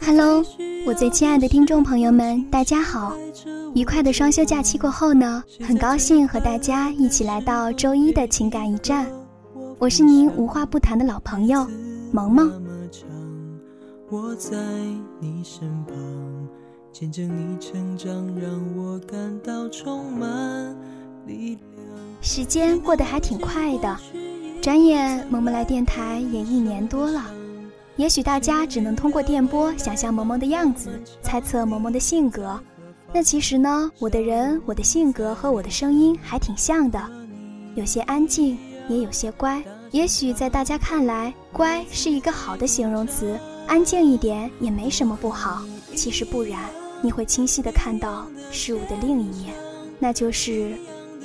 Hello，我最亲爱的听众朋友们，大家好！愉快的双休假期过后呢，很高兴和大家一起来到周一的情感驿站。我是您无话不谈的老朋友萌萌。我在你身旁，见证你成长，让我感到充满力量。时间过得还挺快的，转眼萌萌来电台也一年多了。也许大家只能通过电波想象萌萌的样子，猜测萌萌的性格。那其实呢，我的人、我的性格和我的声音还挺像的，有些安静，也有些乖。也许在大家看来，乖是一个好的形容词，安静一点也没什么不好。其实不然，你会清晰地看到事物的另一面，那就是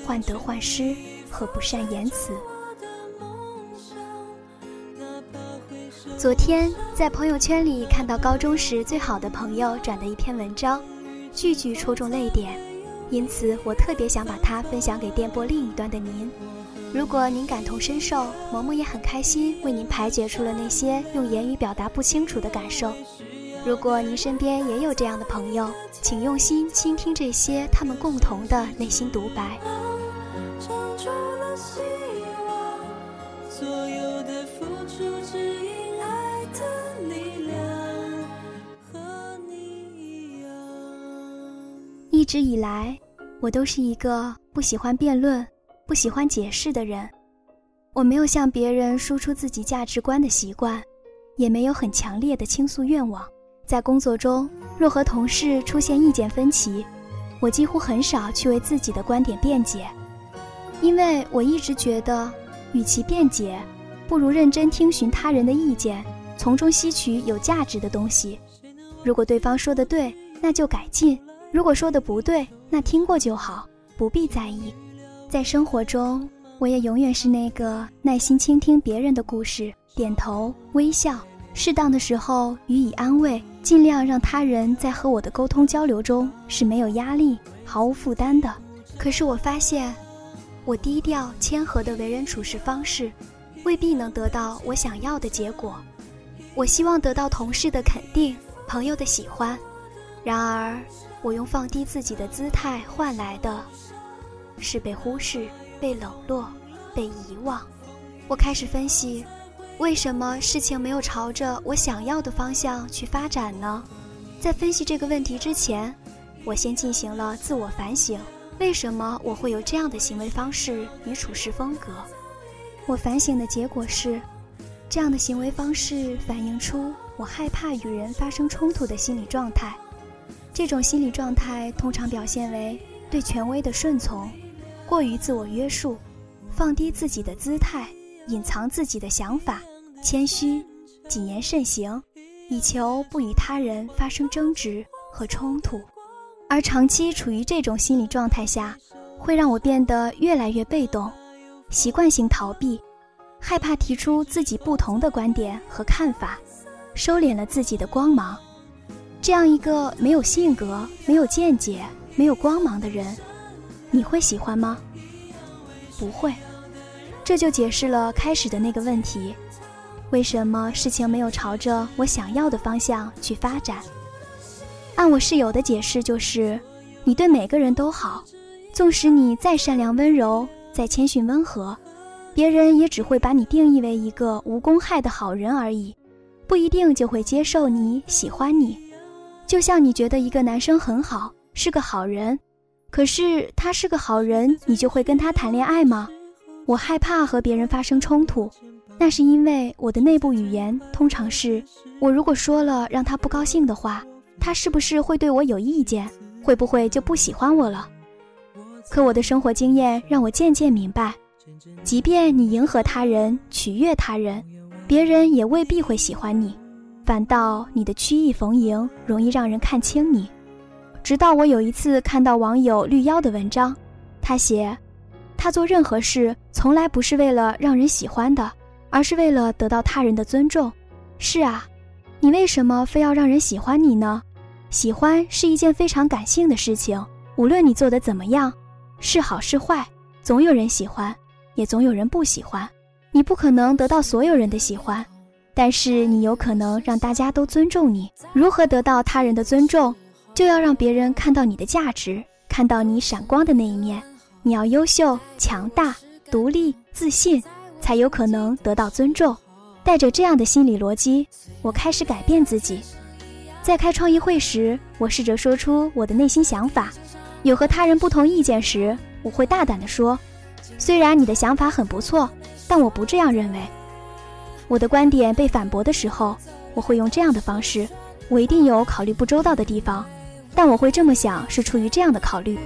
患得患失和不善言辞。昨天在朋友圈里看到高中时最好的朋友转的一篇文章，句句戳中泪点，因此我特别想把它分享给电波另一端的您。如果您感同身受，萌萌也很开心为您排解出了那些用言语表达不清楚的感受。如果您身边也有这样的朋友，请用心倾听这些他们共同的内心独白。所有的付出只一直以来，我都是一个不喜欢辩论、不喜欢解释的人。我没有向别人输出自己价值观的习惯，也没有很强烈的倾诉愿望。在工作中，若和同事出现意见分歧，我几乎很少去为自己的观点辩解，因为我一直觉得，与其辩解，不如认真听询他人的意见，从中吸取有价值的东西。如果对方说的对，那就改进。如果说的不对，那听过就好，不必在意。在生活中，我也永远是那个耐心倾听别人的故事，点头微笑，适当的时候予以安慰，尽量让他人在和我的沟通交流中是没有压力、毫无负担的。可是我发现，我低调谦和的为人处事方式，未必能得到我想要的结果。我希望得到同事的肯定，朋友的喜欢，然而。我用放低自己的姿态换来的，是被忽视、被冷落、被遗忘。我开始分析，为什么事情没有朝着我想要的方向去发展呢？在分析这个问题之前，我先进行了自我反省：为什么我会有这样的行为方式与处事风格？我反省的结果是，这样的行为方式反映出我害怕与人发生冲突的心理状态。这种心理状态通常表现为对权威的顺从，过于自我约束，放低自己的姿态，隐藏自己的想法，谦虚，谨言慎行，以求不与他人发生争执和冲突。而长期处于这种心理状态下，会让我变得越来越被动，习惯性逃避，害怕提出自己不同的观点和看法，收敛了自己的光芒。这样一个没有性格、没有见解、没有光芒的人，你会喜欢吗？不会。这就解释了开始的那个问题：为什么事情没有朝着我想要的方向去发展？按我室友的解释，就是你对每个人都好，纵使你再善良温柔、再谦逊温和，别人也只会把你定义为一个无公害的好人而已，不一定就会接受你、喜欢你。就像你觉得一个男生很好，是个好人，可是他是个好人，你就会跟他谈恋爱吗？我害怕和别人发生冲突，那是因为我的内部语言通常是：我如果说了让他不高兴的话，他是不是会对我有意见？会不会就不喜欢我了？可我的生活经验让我渐渐明白，即便你迎合他人、取悦他人，别人也未必会喜欢你。反倒你的曲意逢迎容易让人看清你。直到我有一次看到网友绿妖的文章，他写，他做任何事从来不是为了让人喜欢的，而是为了得到他人的尊重。是啊，你为什么非要让人喜欢你呢？喜欢是一件非常感性的事情，无论你做的怎么样，是好是坏，总有人喜欢，也总有人不喜欢。你不可能得到所有人的喜欢。但是你有可能让大家都尊重你。如何得到他人的尊重？就要让别人看到你的价值，看到你闪光的那一面。你要优秀、强大、独立、自信，才有可能得到尊重。带着这样的心理逻辑，我开始改变自己。在开创意会时，我试着说出我的内心想法。有和他人不同意见时，我会大胆地说：“虽然你的想法很不错，但我不这样认为。”我的观点被反驳的时候，我会用这样的方式：“我一定有考虑不周到的地方。”但我会这么想，是出于这样的考虑。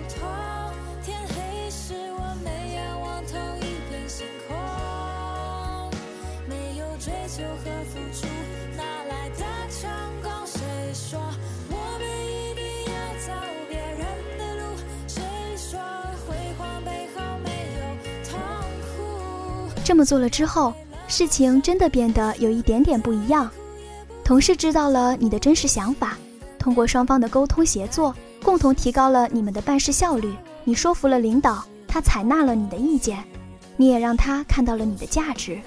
这么做了之后，事情真的变得有一点点不一样。同事知道了你的真实想法。通过双方的沟通协作，共同提高了你们的办事效率。你说服了领导，他采纳了你的意见，你也让他看到了你的价值。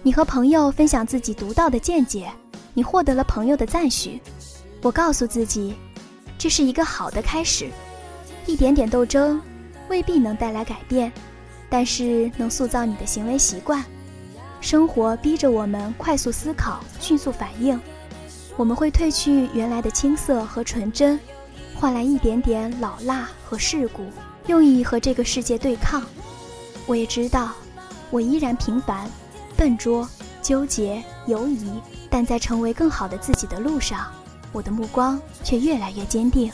你和朋友分享自己独到的见解，你获得了朋友的赞许。我告诉自己，这是一个好的开始。一点点斗争未必能带来改变，但是能塑造你的行为习惯。生活逼着我们快速思考，迅速反应。我们会褪去原来的青涩和纯真，换来一点点老辣和世故，用以和这个世界对抗。我也知道，我依然平凡、笨拙、纠结、犹疑，但在成为更好的自己的路上，我的目光却越来越坚定。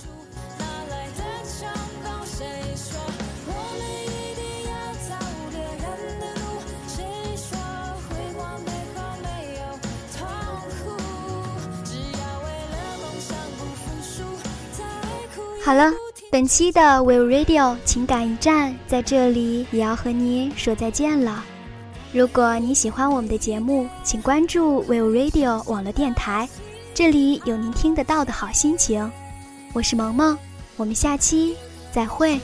好了，本期的 Will Radio 情感驿站在这里也要和您说再见了。如果你喜欢我们的节目，请关注 Will Radio 网络电台，这里有您听得到的好心情。我是萌萌，我们下期再会。